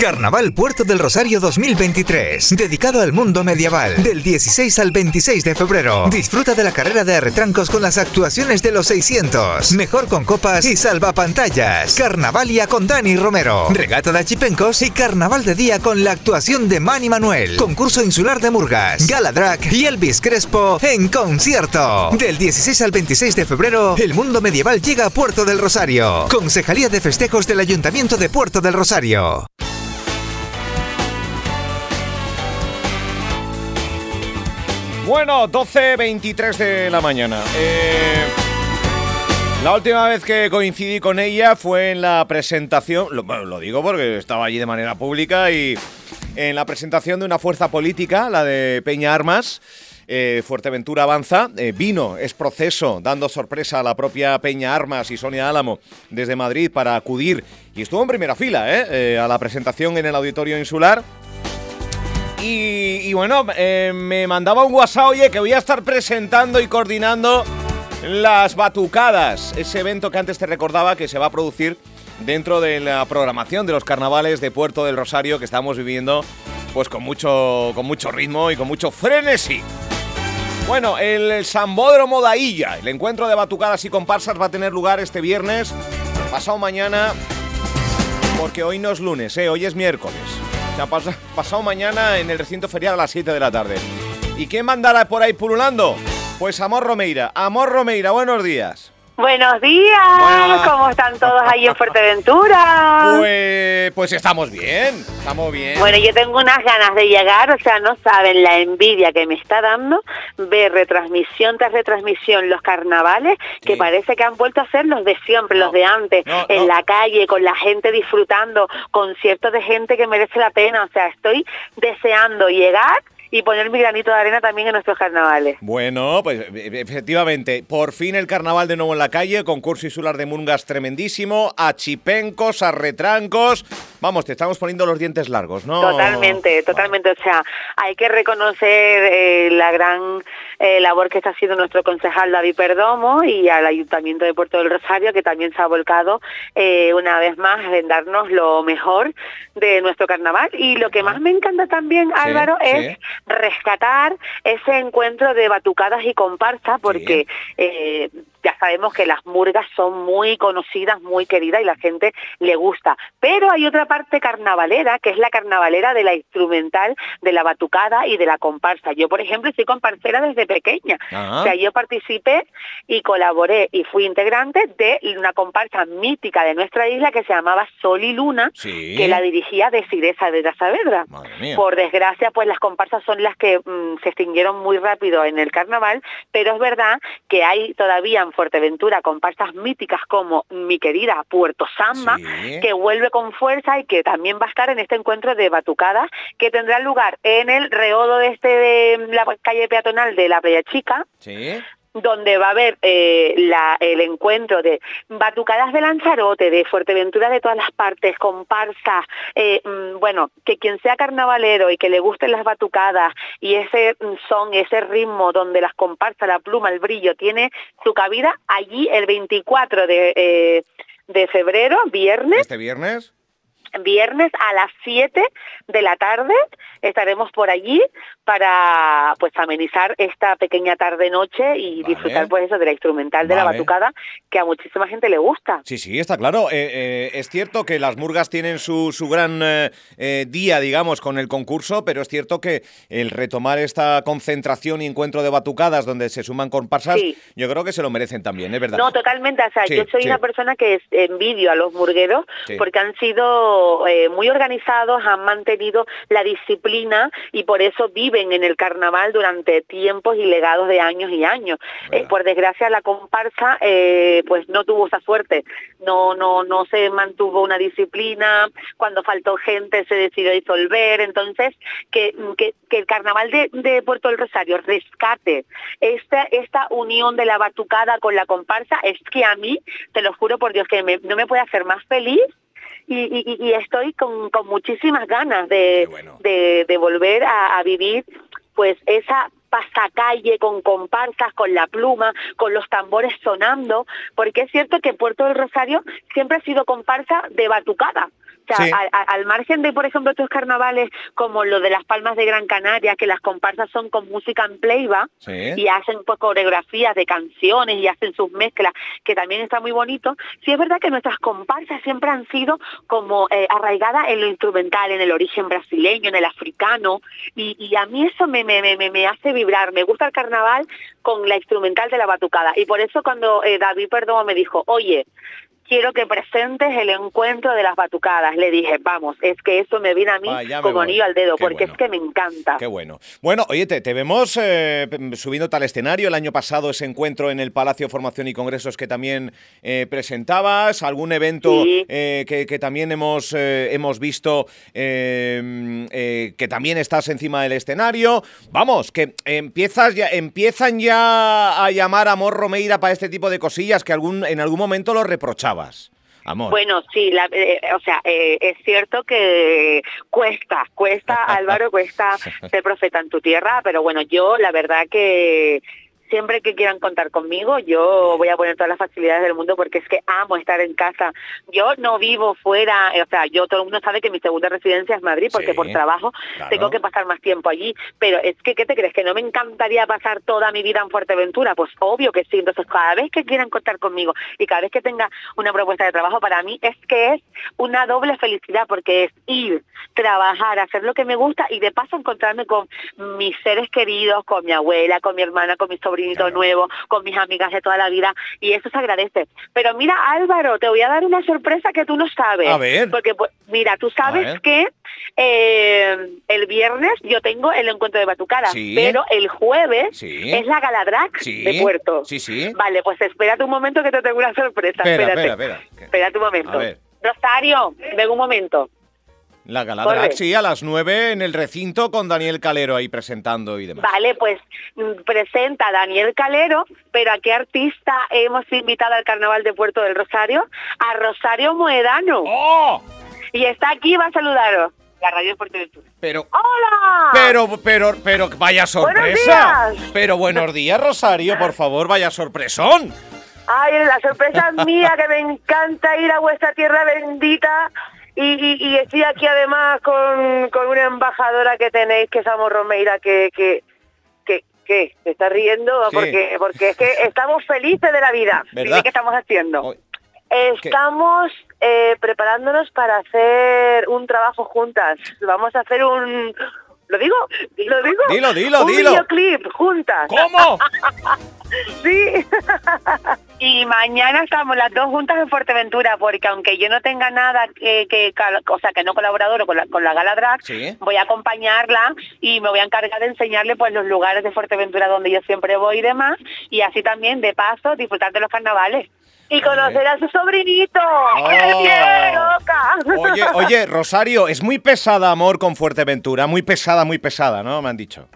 Carnaval Puerto del Rosario 2023, dedicado al mundo medieval, del 16 al 26 de febrero. Disfruta de la carrera de retrancos con las actuaciones de los 600, mejor con copas y salvapantallas. Carnavalia con Dani Romero, regata de achipencos y carnaval de día con la actuación de Manny Manuel, concurso insular de Murgas, Gala Drag y Elvis Crespo en concierto. Del 16 al 26 de febrero, el mundo medieval llega a Puerto del Rosario. Concejalía de Festejos del Ayuntamiento de Puerto del Rosario. Bueno, 12.23 de la mañana. Eh, la última vez que coincidí con ella fue en la presentación, lo, bueno, lo digo porque estaba allí de manera pública y en la presentación de una fuerza política, la de Peña Armas. eh, Fuerteventura avanza, eh, vino, es proceso, dando sorpresa a la propia Peña Armas y Sonia Álamo desde Madrid para acudir y estuvo en primera fila eh, eh, a la presentación en el Auditorio Insular. Y, bueno, eh, me mandaba un WhatsApp, oye, que voy a estar presentando y coordinando las batucadas, ese evento que antes te recordaba que se va a producir dentro de la programación de los carnavales de Puerto del Rosario que estamos viviendo pues con mucho, con mucho ritmo y con mucho frenesí. Bueno, el Sambódromo de Illa, el encuentro de batucadas y comparsas va a tener lugar este viernes, pasado mañana, porque hoy no es lunes, ¿eh? hoy es miércoles. O sea, pasa- pasado mañana en el recinto ferial a las 7 de la tarde. ¿Y quién mandará por ahí pululando? Pues Amor Romeira. Amor Romeira, buenos días. Buenos días, Buenas. ¿cómo están todos ahí en Fuerteventura? Pues, pues estamos bien, estamos bien. Bueno, yo tengo unas ganas de llegar, o sea, no saben la envidia que me está dando ver retransmisión tras retransmisión los carnavales, que parece que han vuelto a ser los de siempre, No, los de antes, no, en no. la calle, con la gente disfrutando, conciertos de gente que merece la pena, o sea, estoy deseando llegar y poner mi granito de arena también en nuestros carnavales. Bueno, pues e- efectivamente, por fin el carnaval de nuevo en la calle, concurso insular de Mungas tremendísimo, a chipencos, a retrancos. Vamos, te estamos poniendo los dientes largos, ¿no? Totalmente, totalmente. O sea, hay que reconocer eh, la gran eh, labor que está haciendo nuestro concejal David Perdomo y al Ayuntamiento de Puerto del Rosario, que también se ha volcado eh, una vez más en darnos lo mejor de nuestro carnaval. Y lo que más me encanta también, Sí, Álvaro, sí. es rescatar ese encuentro de batucadas y comparsas, porque ya sabemos que las murgas son muy conocidas, muy queridas y la gente le gusta. Pero hay otra parte carnavalera, que es la carnavalera de la instrumental, de la batucada y de la comparsa. Yo, por ejemplo, soy comparsera desde pequeña. Ah. O sea, yo participé y colaboré y fui integrante de una comparsa mítica de nuestra isla que se llamaba Sol y Luna, Sí. que la dirigía de Siresa de la Saavedra. Mía. Por desgracia, pues las comparsas son las que mm, se extinguieron muy rápido en el carnaval, pero es verdad que hay todavía en Fuerteventura comparsas míticas como mi querida Puerto Samba, Sí. que vuelve con fuerza y que también va a estar en este encuentro de batucadas que tendrá lugar en el reodo de este de la calle peatonal de la Playa Chica, Sí. Donde va a haber eh, la- el encuentro de batucadas de Lanzarote, de Fuerteventura de todas las partes, comparsas, eh, mm, bueno, que quien sea carnavalero y que le gusten las batucadas y ese mm, son, ese ritmo donde las comparsas, la pluma, el brillo, tiene su cabida allí el 24 de, eh, de febrero, viernes, Este viernes. viernes a las 7 de la tarde estaremos por allí para pues amenizar esta pequeña tarde noche y Vale. disfrutar pues eso de la instrumental de la batucada que a muchísima gente le gusta. Sí, sí, está claro. Eh, eh, es cierto que las murgas tienen su, su gran eh, eh, día, digamos, con el concurso, pero es cierto que el retomar esta concentración y encuentro de batucadas donde se suman comparsas, Sí. yo creo que se lo merecen también, es verdad. No, totalmente. O sea, Sí, yo soy sí. una persona que envidio a los murgueros porque han sido muy organizados, han mantenido la disciplina y por eso viven en el carnaval durante tiempos y legados de años y años. Eh, por desgracia, la comparsa eh, pues no tuvo esa suerte. No, no, no se mantuvo una disciplina. Cuando faltó gente se decidió disolver. Entonces, que, que, que el carnaval de, de Puerto del Rosario rescate esta, esta unión de la batucada con la comparsa es que a mí, te lo juro por Dios, que me- no me puede hacer más feliz y, y- y estoy con, con muchísimas ganas de, Qué bueno. de, de volver a, a vivir pues esa pasacalle con comparsas, con la pluma, con los tambores sonando, porque es cierto que Puerto del Rosario siempre ha sido comparsa de batucada. O al, margen de, por ejemplo, otros carnavales como lo de las Palmas de Gran Canaria, que las comparsas son con música en playback y hacen pues, coreografías de canciones y hacen sus mezclas, que también está muy bonito. Sí es verdad que nuestras comparsas siempre han sido como eh, arraigadas en lo instrumental, en el origen brasileño, en el africano, y, a mí eso me, me, me, me hace vibrar. Me gusta el carnaval con la instrumental de la batucada. Y por eso cuando eh, David Perdomo me dijo, oye, quiero que presentes el encuentro de las batucadas. Le dije, vamos, es que eso me viene a mí como anillo al dedo, porque es que me encanta. Qué bueno. Bueno, oye, te, vemos eh, subiendo tal escenario. El año pasado ese encuentro en el Palacio de Formación y Congresos que también eh, presentabas, algún evento eh, que, también hemos, hemos visto que también estás encima del escenario. Vamos, que empiezas ya, empiezan ya a llamar a Amor Romeira para este tipo de cosillas que algún, en algún momento lo reprochaba. Amor. Bueno, sí, eh, o sea, eh, es cierto que cuesta, cuesta, Álvaro, cuesta ser profeta en tu tierra, pero bueno, yo la verdad que siempre que quieran contar conmigo, yo voy a poner todas las facilidades del mundo porque es que amo estar en casa. Yo no vivo fuera, o sea, yo todo el mundo sabe que mi segunda residencia es Madrid porque por trabajo tengo que pasar más tiempo allí, pero es que, ¿qué te crees? ¿Que no me encantaría pasar toda mi vida en Fuerteventura? Pues obvio que sí, entonces cada vez que quieran contar conmigo y cada vez que tenga una propuesta de trabajo para mí es que es una doble felicidad porque es ir, trabajar, hacer lo que me gusta y de paso encontrarme con mis seres queridos, con mi abuela, con mi hermana, con nuevo, con mis amigas de toda la vida, y eso se agradece. Pero mira, Álvaro, te voy a dar una sorpresa que tú no sabes. A ver. Porque, pues, mira, tú sabes que eh, el viernes yo tengo el encuentro de Batucada, pero el jueves es la Galadrac de Puerto. Sí, sí. Vale, pues espérate un momento que te tengo una sorpresa. Espera, espérate. Espera, Espérate un momento. Rosario, ven un momento. La gala sí, a las nueve en el recinto con Daniel Calero ahí presentando y demás. Vale, pues mm, presenta a Daniel Calero, pero ¿a qué artista hemos invitado al Carnaval de Puerto del Rosario? A Rosario Moedano. ¡Oh! Y está aquí, va a saludaros. La radio de Pero. ¡Hola! Pero, pero, pero, vaya sorpresa. Pero buenos días, Rosario, por favor, vaya sorpresón. Ay, la sorpresa es mía, que me encanta ir a vuestra tierra bendita y, estoy aquí además con, con, una embajadora que tenéis, que es Amor Romeira, que, que, que, que se está riendo porque, porque es que estamos felices de la vida. ¿Qué estamos haciendo? Estamos eh, preparándonos para hacer un trabajo juntas. Vamos a hacer un, ¿Lo digo? ¿Lo digo? Dilo, dilo, un dilo. videoclip juntas. ¿Cómo? sí. y mañana estamos las dos juntas en Fuerteventura, porque aunque yo no tenga nada que, que o sea, que no colaborador con la, con la Gala Drag, voy a acompañarla y me voy a encargar de enseñarle pues los lugares de Fuerteventura donde yo siempre voy y demás, y así también, de paso, disfrutar de los carnavales y conocer a su sobrinito. Oh. Oye, oye, Rosario, es muy pesada, amor, con Fuerteventura. Muy pesada, muy pesada, ¿no? Me han dicho.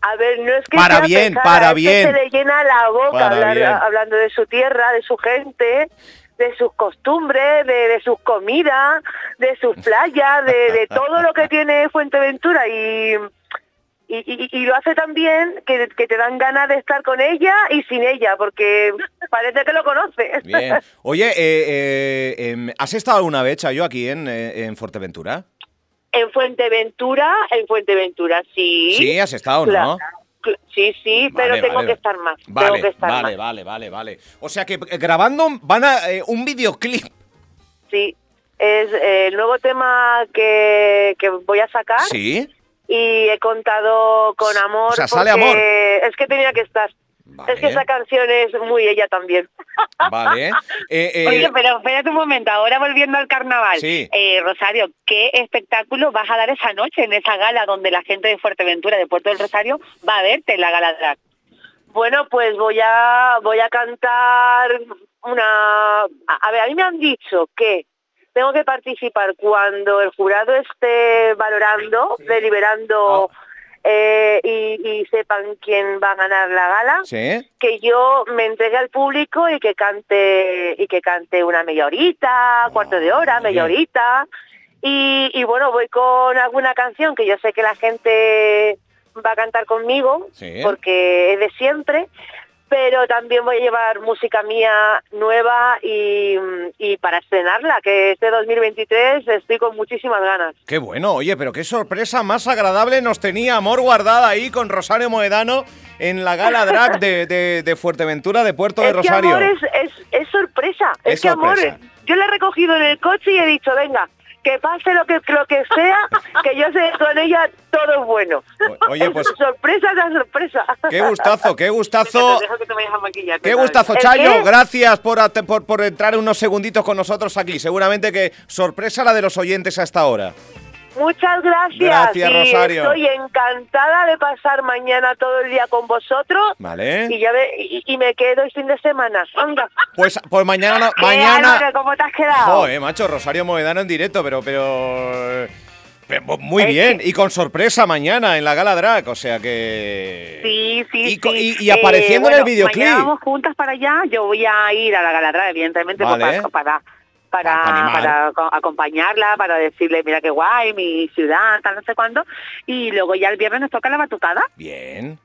A ver, no es que para bien, para bien. se le llena la boca hablando de su tierra, de su gente, de sus costumbres, de, sus comidas, de sus playas, de, de todo lo que tiene Fuerteventura y y, lo hace también que, te dan ganas de estar con ella y sin ella, porque parece que lo conoces. Bien. Oye, eh, eh, em, ¿has estado alguna vez, yo aquí en, eh, en Fuerteventura? En Fuerteventura, en Fuerteventura, sí. Sí, has estado, ¿no? Sí, sí, pero tengo que estar más. Vale, que estar vale, vale, vale, vale. O sea que grabando van a un videoclip. Sí, es el nuevo tema que, que voy a sacar. Sí y he contado con amor. O sea, sale amor. Es que tenía que estar. Es que esa canción es muy ella también. Vale. Eh, eh, Oye, pero espérate un momento, ahora volviendo al carnaval. Sí. Eh, Rosario, ¿qué espectáculo vas a dar esa noche en esa gala donde la gente de Fuerteventura, de Puerto del Rosario, va a verte en la gala drag? Bueno, pues voy a, voy a cantar una... A ver, a mí me han dicho que tengo que participar cuando el jurado esté valorando, deliberando ah. eh, y, sepan quién va a ganar la gala, que yo me entregue al público y que cante y que cante una media horita, cuarto de hora, media horita. Y, bueno, voy con alguna canción que yo sé que la gente va a cantar conmigo, porque es de siempre, pero también voy a llevar música mía nueva y, y para estrenarla, que este 2023 estoy con muchísimas ganas. Qué bueno, oye, pero qué sorpresa más agradable nos tenía Amor guardada ahí con Rosario Moedano en la gala drag de, de- de Fuerteventura de Puerto de Rosario. que amor es, es, es sorpresa, es, Es que amor, sorpresa. yo la he recogido en el coche y he dicho, venga, que pase lo que lo que sea, que yo sé que con ella todo es bueno. O- oye, pues- sorpresa tras sorpresa. Qué gustazo, qué gustazo. Deja que te vayas a maquillar, Qué gustazo, ¿El Chayo. Gracias por, por, por entrar unos segunditos con nosotros aquí. Seguramente que sorpresa la de los oyentes hasta ahora. Muchas gracias. Gracias, y Rosario. Estoy encantada de pasar mañana todo el día con vosotros. ¿Vale? Y ya ve, y, y me quedo el fin de semana. Anda. Pues, pues mañana, no- ¿Qué, mañana. Álvaro, ¿Cómo te has quedado? Joder, macho, Rosario Moedano en directo, pero, pero, muy bien. Y con sorpresa mañana en la gala drag, o sea que. Sí, sí, Y sí. y- y apareciendo en el bueno, videoclip. Mañana vamos juntas para allá. Yo voy a ir a la Galadra, evidentemente, pues, Vale. para, para, para, acompañarla, para decirle, mira qué guay, mi ciudad, tal, no sé cuándo. Y luego ya el viernes nos toca la batucada. Bien.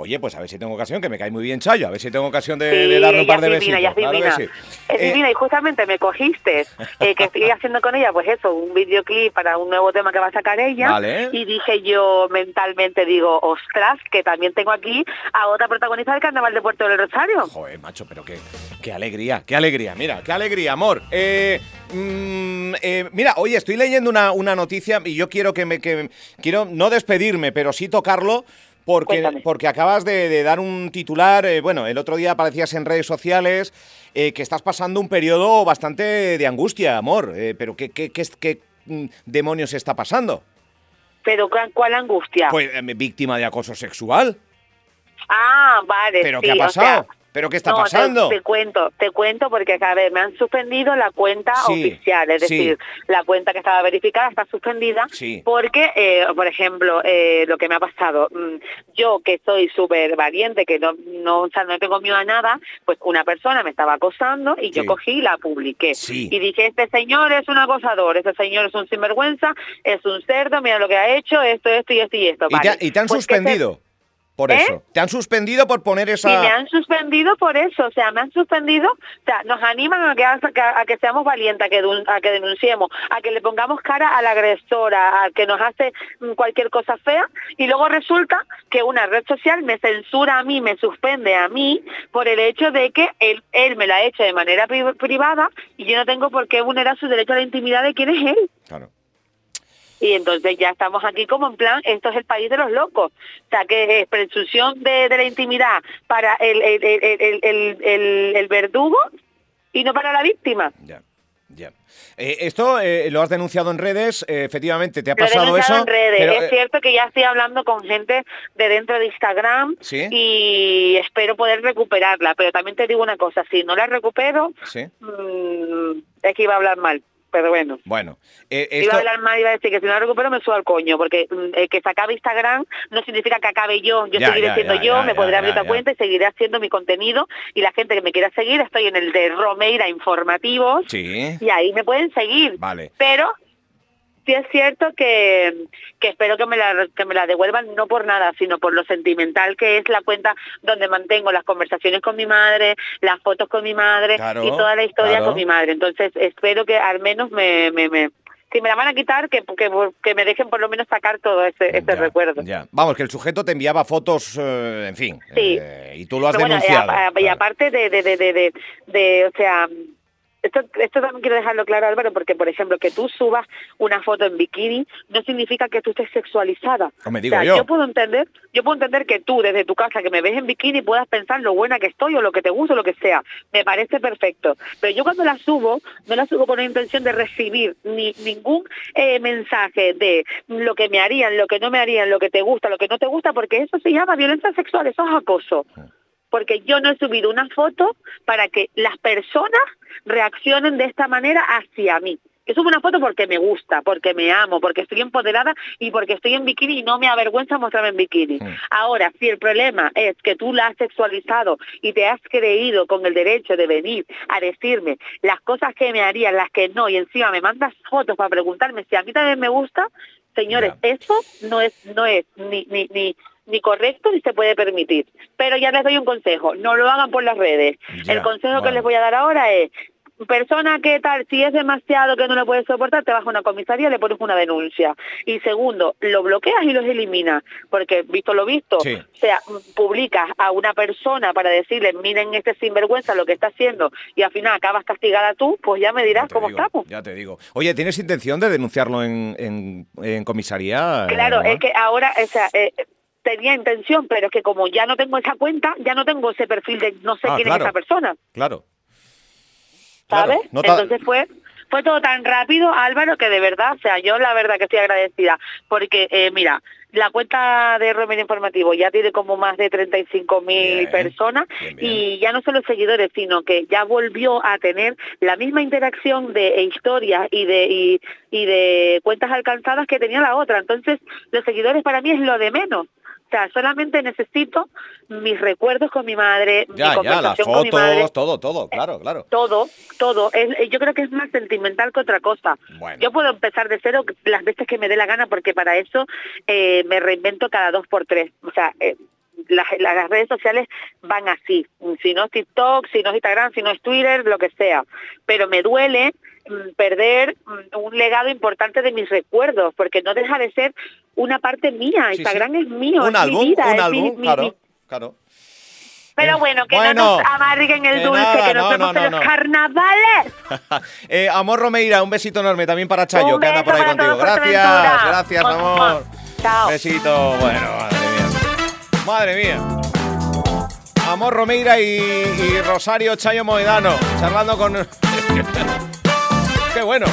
Oye, pues a ver si tengo ocasión, que me cae muy bien Chayo, a ver si tengo ocasión de, Sí, de darle un par de divina, besitos. que sí. Es Eh, divina y justamente me cogiste eh, que estoy haciendo con ella, pues eso, un videoclip para un nuevo tema que va a sacar ella. Vale. Y dije yo mentalmente, digo, ostras, que también tengo aquí a otra protagonista del Carnaval de Puerto del Rosario. Joder, macho, pero qué, qué alegría, qué alegría. Mira, qué alegría, amor. Eh, mm, eh, mira, oye, estoy leyendo una, una noticia y yo quiero que me que, quiero no despedirme, pero sí tocarlo. Porque, Cuéntame. porque acabas de, de dar un titular, eh, bueno, el otro día aparecías en redes sociales eh, que estás pasando un periodo bastante de angustia, amor. Eh, pero ¿qué, qué, qué, qué, mm, demonios está pasando? Pero ¿cuál, angustia? Pues víctima de acoso sexual. ah, vale. ¿Pero sí, qué ha o pasado? sea, ¿Pero qué está no, pasando? Te, cuento, te cuento porque, a ver, me han suspendido la cuenta Sí, oficial, es sí. decir, la cuenta que estaba verificada está suspendida Sí. porque, eh, por ejemplo, eh, lo que me ha pasado, mm, yo que soy súper valiente, que no, no, o sea, no tengo miedo a nada, pues una persona me estaba acosando y yo cogí y la publiqué. Sí. Y dije, este señor es un acosador, este señor es un sinvergüenza, es un cerdo, mira lo que ha hecho, esto, esto y esto y esto. ¿Y te, Vale. y te han Pues suspendido por ¿Eh? eso? ¿Te han suspendido por poner esa...? Sí, me han suspendido por eso, o sea, me han suspendido, o sea, nos animan a que, a que, a que seamos valientes, a que, a que denunciemos, a que le pongamos cara al agresor, a, a que nos hace mm, cualquier cosa fea, y luego resulta que una red social me censura a mí, me suspende a mí, por el hecho de que él, él me la ha hecho de manera pri- privada y yo no tengo por qué vulnerar su derecho a la intimidad de quién es él. Claro. Y entonces ya estamos aquí como en plan, esto es el país de los locos. O sea, que es presunción de, de la intimidad para el, el, el, el, verdugo y no para la víctima. Ya, ya. Eh, esto eh, lo has denunciado en redes, eh, efectivamente, ¿te ha Lo he pasado denunciado eso? en redes. Pero, es eh, cierto que ya estoy hablando con gente de dentro de Instagram ¿Sí? y espero poder recuperarla. Pero también te digo una cosa, si no la recupero, sí. mm, es que iba a hablar mal. Pero bueno. Bueno, eh, Iba a hablar mal iba a decir que si no la recupero me subo al coño, porque mm, el que se acabe Instagram no significa que acabe yo. Yo Ya, seguiré ya, siendo ya, yo, me podré abrir otra cuenta y seguiré haciendo mi contenido. Y la gente que me quiera seguir, estoy en el de Romeira Informativos Sí, y ahí me pueden seguir. vale. Pero sí es cierto que, que espero que me, la, que me la devuelvan no por nada, sino por lo sentimental que es la cuenta donde mantengo las conversaciones con mi madre, las fotos con mi madre Claro, y toda la historia claro. con mi madre. Entonces espero que al menos me... me, me si me la van a quitar, que, que, que me dejen por lo menos sacar todo ese, ese Ya, recuerdo. Ya. Vamos, que el sujeto te enviaba fotos, eh, en fin, Sí. eh, y tú lo has Pero bueno, denunciado. a- a- y aparte de, de, de, de, de, de, o sea, esto, esto también quiero dejarlo claro, Álvaro, porque, por ejemplo, que tú subas una foto en bikini no significa que tú estés sexualizada. No me O sea, yo. puedo entender, yo puedo entender que tú desde tu casa que me ves en bikini puedas pensar lo buena que estoy o lo que te gusta o lo que sea. Me parece perfecto. Pero yo cuando la subo, no la subo con la intención de recibir ni ningún eh, mensaje de lo que me harían, lo que no me harían, lo que te gusta, lo que no te gusta, porque eso se llama violencia sexual, eso es acoso. Porque yo no he subido una foto para que las personas reaccionen de esta manera hacia mí. Yo subo una foto porque me gusta, porque me amo, porque estoy empoderada y porque estoy en bikini y no me avergüenza mostrarme en bikini. Mm. Ahora, si el problema es que tú la has sexualizado y te has creído con el derecho de venir a decirme las cosas que me harían, las que no, y encima me mandas fotos para preguntarme si a mí también me gusta, señores, eso no es, no es ni, ni, ni, ni correcto ni se puede permitir. Pero ya les doy un consejo, no lo hagan por las redes. el consejo que les voy a dar ahora es, persona que tal, si es demasiado que no lo puedes soportar, te vas a una comisaría y le pones una denuncia. Y segundo, lo bloqueas y los eliminas, porque visto lo visto, o sea, publicas a una persona para decirle, miren este sinvergüenza lo que está haciendo y al final acabas castigada tú, pues ya me dirás cómo estamos. Ya te digo. Oye, ¿tienes intención de denunciarlo en, en, comisaría? Claro, es que ahora, o sea, eh, tenía intención, pero es que como ya no tengo esa cuenta, ya no tengo ese perfil de no sé ah, quién es esa persona. Claro. ¿sabes? Entonces fue fue todo tan rápido, Álvaro, que de verdad, o sea, yo la verdad que estoy agradecida, porque eh, mira, la cuenta de Remedio Informativo ya tiene como más de 35 mil personas y ya no solo seguidores, sino que ya volvió a tener la misma interacción de e historias y de y, y de cuentas alcanzadas que tenía la otra. Entonces, los seguidores para mí es lo de menos. O sea, solamente necesito mis recuerdos con mi madre, ya, mi conversación ya, las fotos, todo, todo, claro, claro. Todo, todo. Es, yo creo que es más sentimental que otra cosa. Yo puedo empezar de cero las veces que me dé la gana porque para eso eh, me reinvento cada dos por tres. O sea, eh, las, las, redes sociales van así. Si no es TikTok, si no es Instagram, si no es Twitter, lo que sea. Pero me duele perder mm, un legado importante de mis recuerdos, porque no deja de ser una parte mía. Instagram es mío, un es álbum, mi vida. Un álbum, claro, claro. Pero eh, bueno, que no nos amarguen el dulce, que nos vemos en los carnavales. eh, amor Romeira, un besito enorme también para Chayo, que anda por ahí contigo. Gracias, gracias, amor. Chao. Besito, bueno, madre mía. Madre mía. Amor Romeira y, Rosario Chayo Moedano, charlando con... Qué bueno.